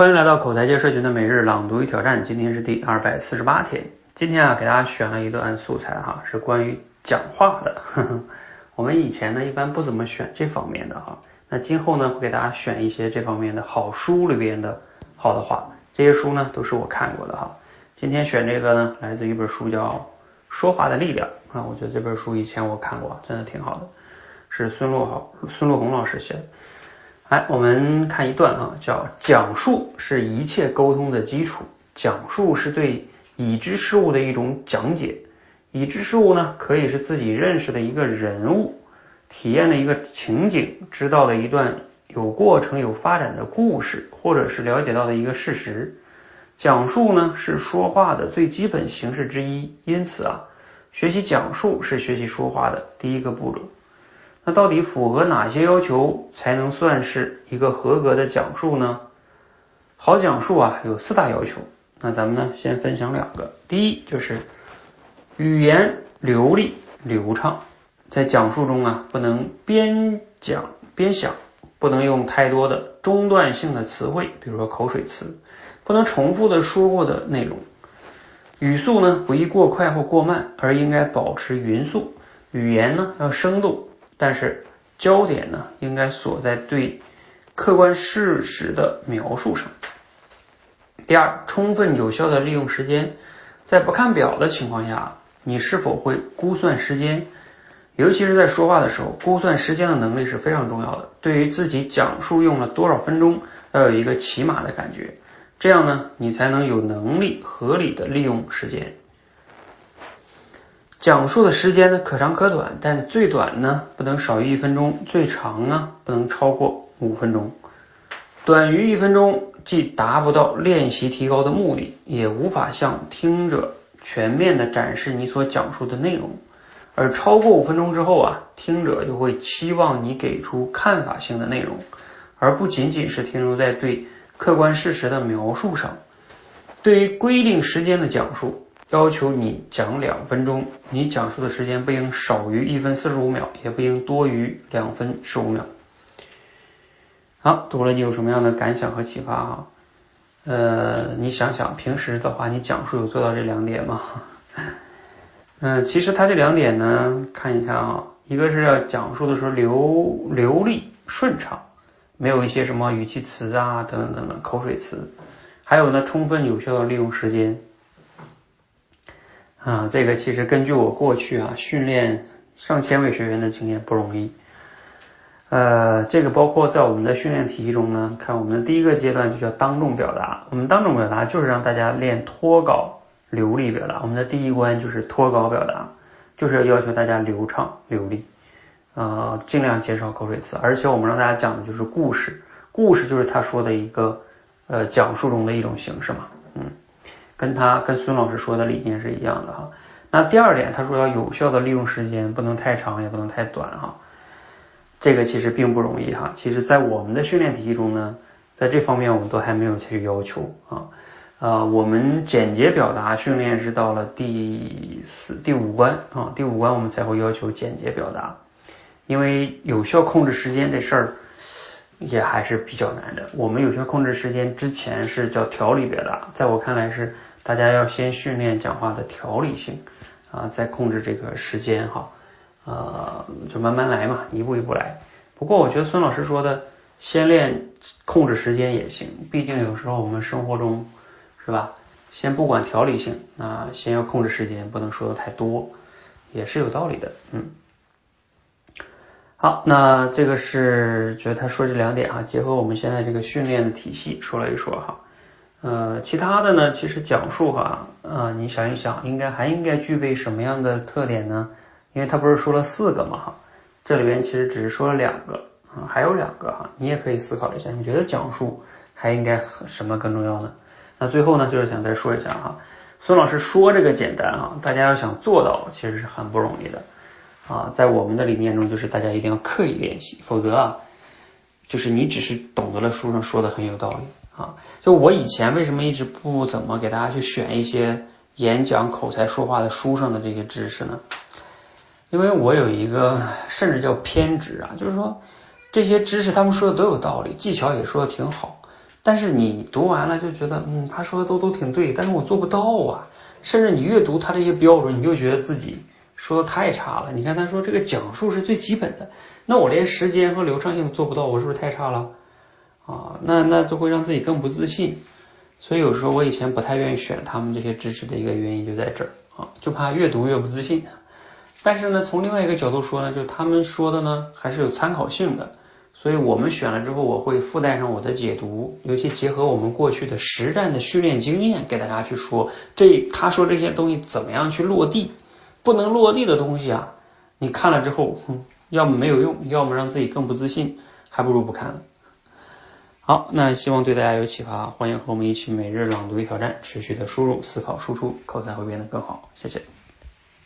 欢迎来到口才界社群的每日朗读与挑战，今天是第二百四十八天。今天啊，给大家选了一段素材哈，是关于讲话的。我们以前呢，一般不怎么选这方面的哈。那今后呢，会给大家选一些这方面的好书里边的好的话。这些书呢，都是我看过的哈。今天选这个呢，来自一本书叫《说话的力量》啊。我觉得这本书以前我看过，真的挺好的，是孙路好孙路红老师写的。来，我们看一段啊，叫讲述是一切沟通的基础。讲述是对已知事物的一种讲解。已知事物呢，可以是自己认识的一个人物，体验的一个情景，知道的一段有过程、有发展的故事，或者是了解到的一个事实。讲述呢，是说话的最基本形式之一。因此啊，学习讲述是学习说话的第一个步骤。那到底符合哪些要求才能算是一个合格的讲述呢？好讲述啊，有四大要求。那咱们呢，先分享两个。第一就是语言流利流畅，在讲述中啊，不能边讲边想，不能用太多的中断性的词汇，比如说口水词，不能重复的说过的内容。语速呢，不宜过快或过慢，而应该保持匀速。语言呢，要生动。但是焦点呢，应该锁在对客观事实的描述上。第二，充分有效的利用时间，在不看表的情况下，你是否会估算时间？尤其是在说话的时候，估算时间的能力是非常重要的。对于自己讲述用了多少分钟，要有一个起码的感觉，这样呢，你才能有能力合理的利用时间。讲述的时间呢，可长可短，但最短呢不能少于一分钟，最长呢不能超过五分钟。短于一分钟，既达不到练习提高的目的，也无法向听者全面的展示你所讲述的内容。而超过五分钟之后啊，听者就会期望你给出看法性的内容，而不仅仅是停留在对客观事实的描述上。对于规定时间的讲述。要求你讲两分钟，你讲述的时间不应少于一分四十五秒，也不应多于两分十五秒。好，读了你有什么样的感想和启发哈？呃，你想想平时的话，你讲述有做到这两点吗？嗯，其实他这两点呢，看一看啊，一个是要讲述的时候流流利顺畅，没有一些什么语气词啊等等等等口水词，还有呢，充分有效的利用时间。啊，这个其实根据我过去啊训练上千位学员的经验不容易。呃，这个包括在我们的训练体系中呢，看我们的第一个阶段就叫当众表达。我们当众表达就是让大家练脱稿流利表达。我们的第一关就是脱稿表达，就是要要求大家流畅流利，呃，尽量减少口水词。而且我们让大家讲的就是故事，故事就是他说的一个呃讲述中的一种形式嘛，跟他跟孙老师说的理念是一样的哈。那第二点，他说要有效的利用时间，不能太长，也不能太短哈。这个其实并不容易哈。其实，在我们的训练体系中呢，在这方面我们都还没有去要求啊。呃，我们简洁表达训练是到了第四、第五关啊，第五关我们才会要求简洁表达，因为有效控制时间这事儿也还是比较难的。我们有效控制时间之前是叫条理表达，在我看来是。大家要先训练讲话的条理性啊，再控制这个时间哈，呃，就慢慢来嘛，一步一步来。不过我觉得孙老师说的，先练控制时间也行，毕竟有时候我们生活中是吧，先不管条理性，那先要控制时间，不能说的太多，也是有道理的，嗯。好，那这个是觉得他说这两点哈，结合我们现在这个训练的体系说了一说哈。呃，其他的呢，其实讲述哈，啊，你想一想，应该还应该具备什么样的特点呢？因为他不是说了四个嘛哈，这里边其实只是说了两个啊，还有两个哈，你也可以思考一下，你觉得讲述还应该什么更重要呢？那最后呢，就是想再说一下哈，孙老师说这个简单哈，大家要想做到，其实是很不容易的啊，在我们的理念中，就是大家一定要刻意练习，否则啊，就是你只是懂得了书上说的很有道理。啊，就我以前为什么一直不怎么给大家去选一些演讲口才说话的书上的这些知识呢？因为我有一个甚至叫偏执啊，就是说这些知识他们说的都有道理，技巧也说的挺好，但是你读完了就觉得，嗯，他说的都都挺对，但是我做不到啊。甚至你越读他这些标准，你就觉得自己说的太差了。你看他说这个讲述是最基本的，那我连时间和流畅性做不到，我是不是太差了啊？那那就会让自己更不自信。所以有时候我以前不太愿意选他们这些知识的一个原因就在这儿啊，就怕越读越不自信。但是呢，从另外一个角度说呢，就他们说的呢还是有参考性的。所以我们选了之后，我会附带上我的解读，尤其结合我们过去的实战的训练经验，给大家去说这他说这些东西怎么样去落地。不能落地的东西啊，你看了之后，哼，要么没有用，要么让自己更不自信，还不如不看了。好，那希望对大家有启发，欢迎和我们一起每日朗读与挑战，持续的输入、思考、输出，口才会变得更好。谢谢。